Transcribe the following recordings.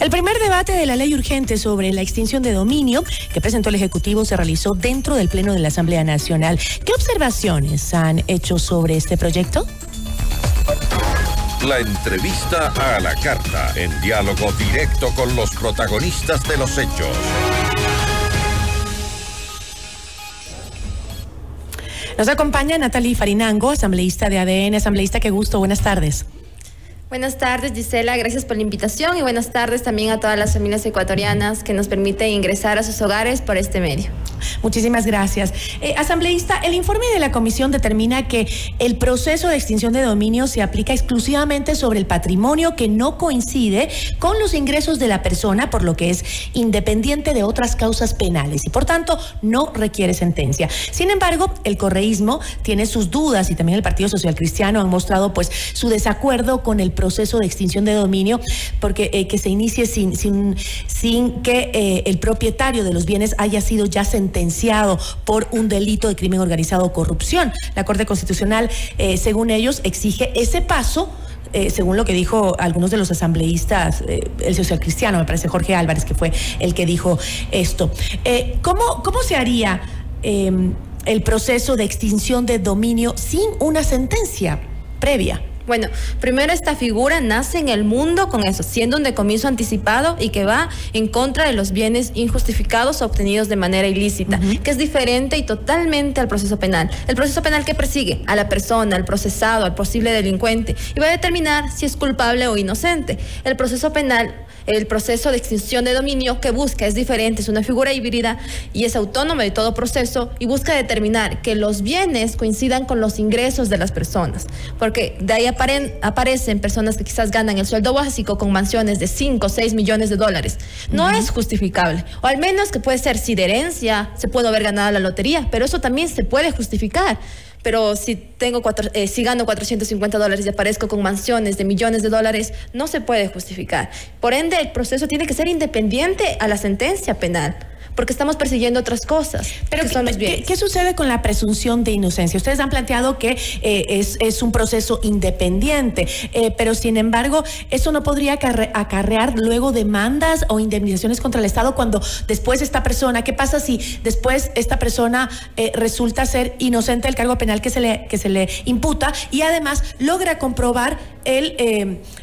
El primer debate de la ley urgente sobre la extinción de dominio que presentó el Ejecutivo se realizó dentro del Pleno de la Asamblea Nacional. ¿Qué observaciones han hecho sobre este proyecto? La entrevista a la carta, en diálogo directo con los protagonistas de los hechos. Nos acompaña Natalie Farinango, asambleísta de ADN. Asambleísta, qué gusto, buenas tardes. Buenas tardes, Gisela. Gracias por la invitación y buenas tardes también a todas las familias ecuatorianas que nos permiten ingresar a sus hogares por este medio. Muchísimas gracias. Eh, asambleísta, el informe de la comisión determina que el proceso de extinción de dominio se aplica exclusivamente sobre el patrimonio que no coincide con los ingresos de la persona, por lo que es independiente de otras causas penales y por tanto no requiere sentencia. Sin embargo, el correísmo tiene sus dudas y también el Partido Social Cristiano han mostrado pues su desacuerdo con el proceso de extinción de dominio porque eh, que se inicie sin, sin, que eh, el propietario de los bienes haya sido ya sentenciado por un delito de crimen organizado o corrupción. La Corte Constitucional, eh, según ellos, exige ese paso. Según lo que dijo algunos de los asambleístas, eh, el social cristiano, me parece Jorge Álvarez, que fue el que dijo esto. ¿cómo, ¿Cómo se haría em, el proceso de extinción de dominio sin una sentencia previa? Bueno, primero esta figura nace en el mundo con eso, siendo un decomiso anticipado y que va en contra de los bienes injustificados obtenidos de manera ilícita, que es diferente y totalmente al proceso penal. El proceso penal que persigue a la persona, al procesado, al posible delincuente y va a determinar si es culpable o inocente. El proceso penal el proceso de extinción de dominio que busca es diferente, es una figura híbrida y es autónoma de todo proceso y busca determinar que los bienes coincidan con los ingresos de las personas, porque de ahí aparecen personas que quizás ganan el sueldo básico con mansiones de 5 o 6 millones de dólares. No es justificable, o al menos que puede ser si de herencia se puede haber ganado la lotería, pero eso también se puede justificar pero si tengo cuatro, eh, si gano 450 dólares y aparezco con mansiones de millones de dólares, no se puede justificar. Por ende, el proceso tiene que ser independiente a la sentencia penal porque estamos persiguiendo otras cosas. Pero ¿qué, sucede con la presunción de inocencia? Ustedes han planteado que eh, es, un proceso independiente, eh, pero sin embargo, eso no podría acarrear luego demandas o indemnizaciones contra el Estado cuando después esta persona, ¿qué pasa si después esta persona eh, resulta ser inocente del cargo penal que se le, que se le imputa y además logra comprobar el,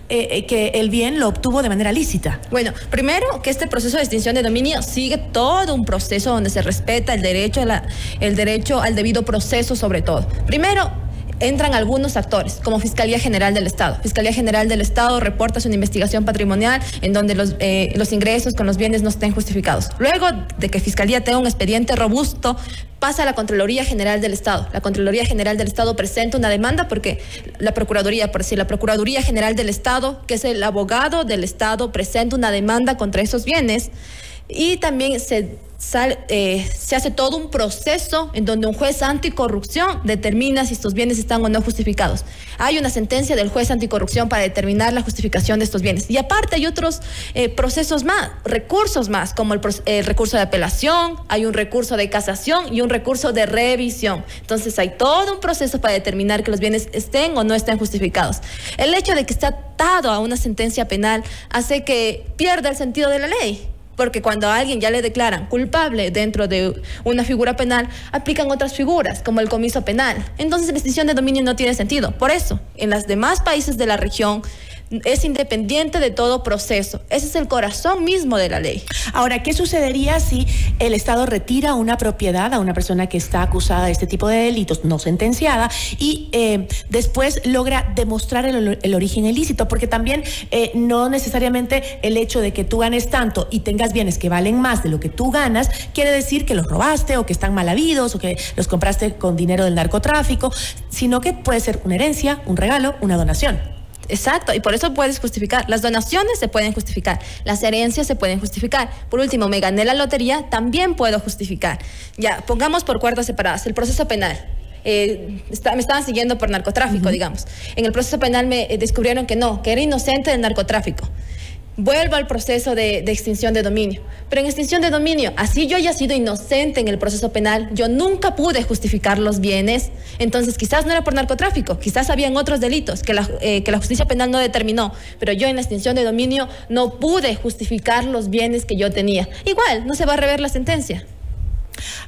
que el bien lo obtuvo de manera lícita? Bueno, primero que este proceso de extinción de dominio sigue todo todo un proceso donde se respeta el derecho, a la, el derecho al debido proceso sobre todo. Primero, entran algunos actores, como Fiscalía General del Estado. Fiscalía General del Estado reporta su investigación patrimonial en donde los, eh, los ingresos con los bienes no estén justificados. Luego de que Fiscalía tenga un expediente robusto, pasa a la Contraloría General del Estado. La Contraloría General del Estado presenta una demanda porque la Procuraduría, por decir, la Procuraduría General del Estado, que es el abogado del Estado, presenta una demanda contra esos bienes y también se, eh, se hace todo un proceso en donde un juez anticorrupción determina si estos bienes están o no justificados. Hay una sentencia del juez anticorrupción para determinar la justificación de estos bienes. Y aparte hay otros eh, procesos más, recursos más, como el, el, recurso de apelación, hay un recurso de casación y un recurso de revisión. Entonces hay todo un proceso para determinar que los bienes estén o no estén justificados. El hecho de que esté atado a una sentencia penal hace que pierda el sentido de la ley porque cuando a alguien ya le declaran culpable dentro de una figura penal, aplican otras figuras, como el comiso penal. Entonces la extinción de dominio no tiene sentido. Por eso, en los demás países de la región, es independiente de todo proceso. Ese es el corazón mismo de la ley. Ahora, ¿qué sucedería si el Estado retira una propiedad a una persona que está acusada de este tipo de delitos, no sentenciada, y eh, después logra demostrar el, origen ilícito? Porque también eh, no necesariamente el hecho de que tú ganes tanto y tengas bienes que valen más de lo que tú ganas, quiere decir que los robaste o que están mal habidos o que los compraste con dinero del narcotráfico, sino que puede ser una herencia, un regalo, una donación. Exacto, y por eso puedes justificar. Las donaciones se pueden justificar, las herencias se pueden justificar. Por último, me gané la lotería, también puedo justificar. Ya, pongamos por cuerdas separadas el proceso penal. Eh, me estaban siguiendo por narcotráfico, digamos. En el proceso penal me eh, descubrieron que no, que era inocente del narcotráfico. Vuelvo al proceso de, extinción de dominio. Pero en extinción de dominio, así yo haya sido inocente en el proceso penal, yo nunca pude justificar los bienes, entonces quizás no era por narcotráfico, quizás habían otros delitos que la, eh, que la justicia penal no determinó, pero yo en la extinción de dominio no pude justificar los bienes que yo tenía. Igual, no se va a rever la sentencia.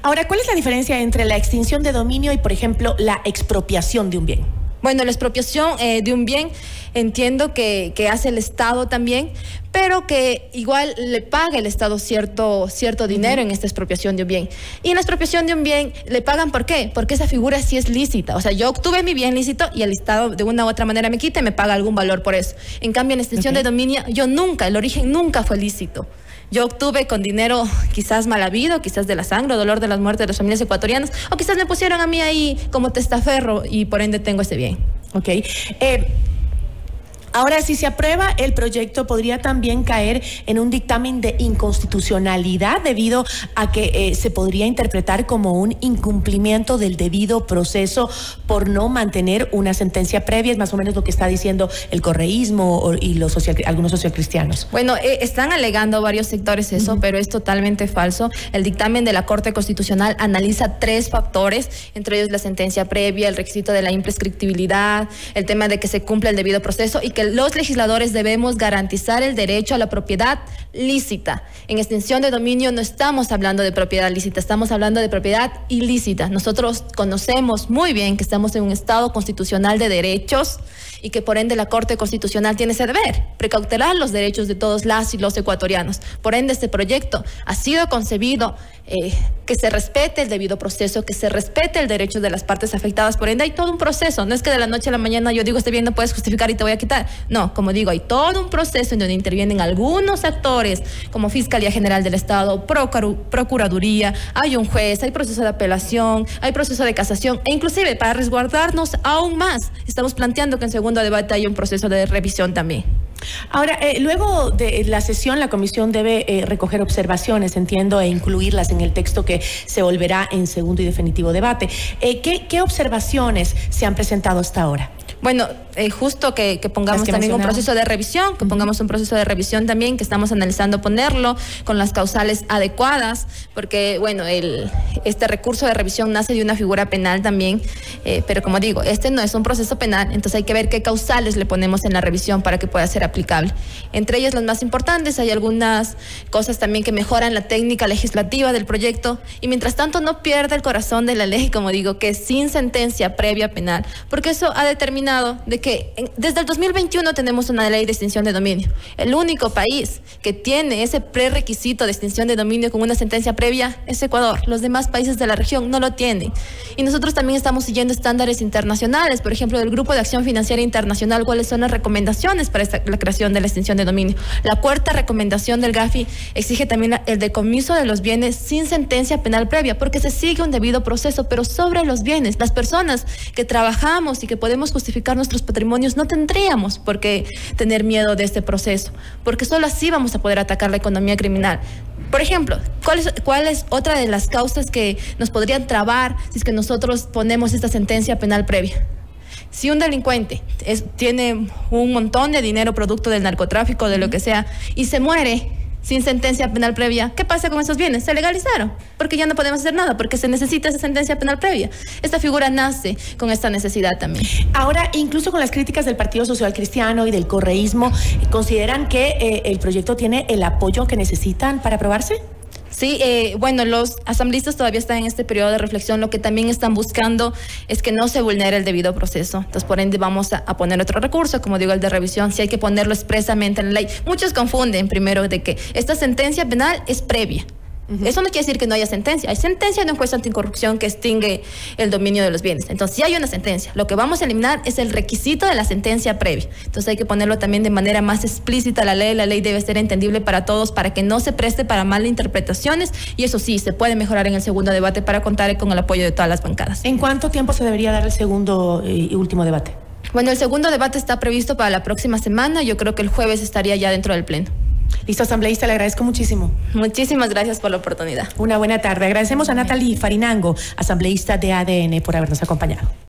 Ahora, ¿cuál es la diferencia entre la extinción de dominio y, por ejemplo, la expropiación de un bien? Bueno, la expropiación eh, de un bien entiendo que, hace el Estado también, pero que igual le paga el Estado cierto, cierto dinero en esta expropiación de un bien. Y en la expropiación de un bien le pagan ¿por qué? Porque esa figura sí es lícita. O sea, yo obtuve mi bien lícito y el Estado de una u otra manera me quita y me paga algún valor por eso. En cambio, en extensión de dominio, yo nunca, el origen nunca fue lícito. Yo obtuve con dinero quizás mal habido, quizás de la sangre, dolor de las muertes de las familias ecuatorianas, o quizás me pusieron a mí ahí como testaferro y por ende tengo ese bien. Ok. Eh, Ahora, si se aprueba el proyecto, podría también caer en un dictamen de inconstitucionalidad debido a que eh, se podría interpretar como un incumplimiento del debido proceso por no mantener una sentencia previa, es más o menos lo que está diciendo el correísmo y los social, algunos socialcristianos. Bueno, eh, están alegando varios sectores eso, pero es totalmente falso. El dictamen de la Corte Constitucional analiza tres factores, entre ellos la sentencia previa, el requisito de la imprescriptibilidad, el tema de que se cumpla el debido proceso y que los legisladores debemos garantizar el derecho a la propiedad lícita. En extensión de dominio no estamos hablando de propiedad lícita, estamos hablando de propiedad ilícita. Nosotros conocemos muy bien que estamos en un Estado constitucional de derechos y que por ende la Corte Constitucional tiene ese deber, precautelar los derechos de todos las y los ecuatorianos. Por ende, este proyecto ha sido concebido eh, que se respete el debido proceso, que se respete el derecho de las partes afectadas. Por ende, hay todo un proceso. No es que de la noche a la mañana yo digo, este bien no puedes justificar y te voy a quitar. No, como digo, hay todo un proceso en donde intervienen algunos actores, como Fiscalía General del Estado, Procuraduría, hay un juez, hay proceso de apelación, hay proceso de casación, e inclusive para resguardarnos aún más, estamos planteando que en segundo debate hay un proceso de revisión también. Ahora, eh, luego de la sesión, la comisión debe eh, recoger observaciones, entiendo, e incluirlas en el texto que se volverá en segundo y definitivo debate. Eh, ¿Qué observaciones se han presentado hasta ahora? Bueno, eh, justo que, pongamos también un proceso de revisión, que pongamos un proceso de revisión también, que estamos analizando ponerlo con las causales adecuadas, porque, bueno, el, este recurso de revisión nace de una figura penal también, eh, pero como digo, este no es un proceso penal, entonces hay que ver qué causales le ponemos en la revisión para que pueda ser aplicable. Entre ellas las más importantes, hay algunas cosas también que mejoran la técnica legislativa del proyecto y mientras tanto no pierda el corazón de la ley, como digo, que es sin sentencia previa penal, porque eso ha determinado de que desde el 2021 tenemos una ley de extinción de dominio. El único país que tiene ese prerequisito de extinción de dominio con una sentencia previa es Ecuador. Los demás países de la región no lo tienen. Y nosotros también estamos siguiendo estándares internacionales, por ejemplo, del Grupo de Acción Financiera Internacional, cuáles son las recomendaciones para la creación de la extinción de dominio. La cuarta recomendación del GAFI exige también el decomiso de los bienes sin sentencia penal previa, porque se sigue un debido proceso, pero sobre los bienes. Las personas que trabajamos y que podemos justificar nuestros patrimonios, no tendríamos por qué tener miedo de este proceso, porque solo así vamos a poder atacar la economía criminal. Por ejemplo, ¿cuál es, ¿cuál es, otra de las causas que nos podrían trabar si es que nosotros ponemos esta sentencia penal previa? Si un delincuente tiene un montón de dinero producto del narcotráfico, de lo que sea, y se muere, sin sentencia penal previa, ¿qué pasa con esos bienes? Se legalizaron, porque ya no podemos hacer nada, porque se necesita esa sentencia penal previa. Esta figura nace con esta necesidad también. Ahora, incluso con las críticas del Partido Social Cristiano y del correísmo, ¿consideran que eh, el proyecto tiene el apoyo que necesitan para aprobarse? Sí, eh, bueno, los asambleístas todavía están en este periodo de reflexión. Lo que también están buscando es que no se vulnere el debido proceso. Entonces, por ende, vamos a, poner otro recurso, como digo, el de revisión, si hay que ponerlo expresamente en la ley. Muchos confunden primero de que esta sentencia penal es previa. Eso no quiere decir que no haya sentencia. Hay sentencia de un juez anticorrupción que extingue el dominio de los bienes. Entonces, si hay una sentencia. Lo que vamos a eliminar es el requisito de la sentencia previa. Entonces, hay que ponerlo también de manera más explícita la ley. La ley debe ser entendible para todos para que no se preste para malas interpretaciones. Y eso sí, se puede mejorar en el segundo debate para contar con el apoyo de todas las bancadas. ¿En cuánto tiempo se debería dar el segundo eh, y último debate? Bueno, el segundo debate está previsto para la próxima semana. Yo creo que el jueves estaría ya dentro del pleno. Listo, asambleísta, le agradezco muchísimo. Muchísimas gracias por la oportunidad. Una buena tarde. Agradecemos a Natalie Farinango, asambleísta de ADN, por habernos acompañado.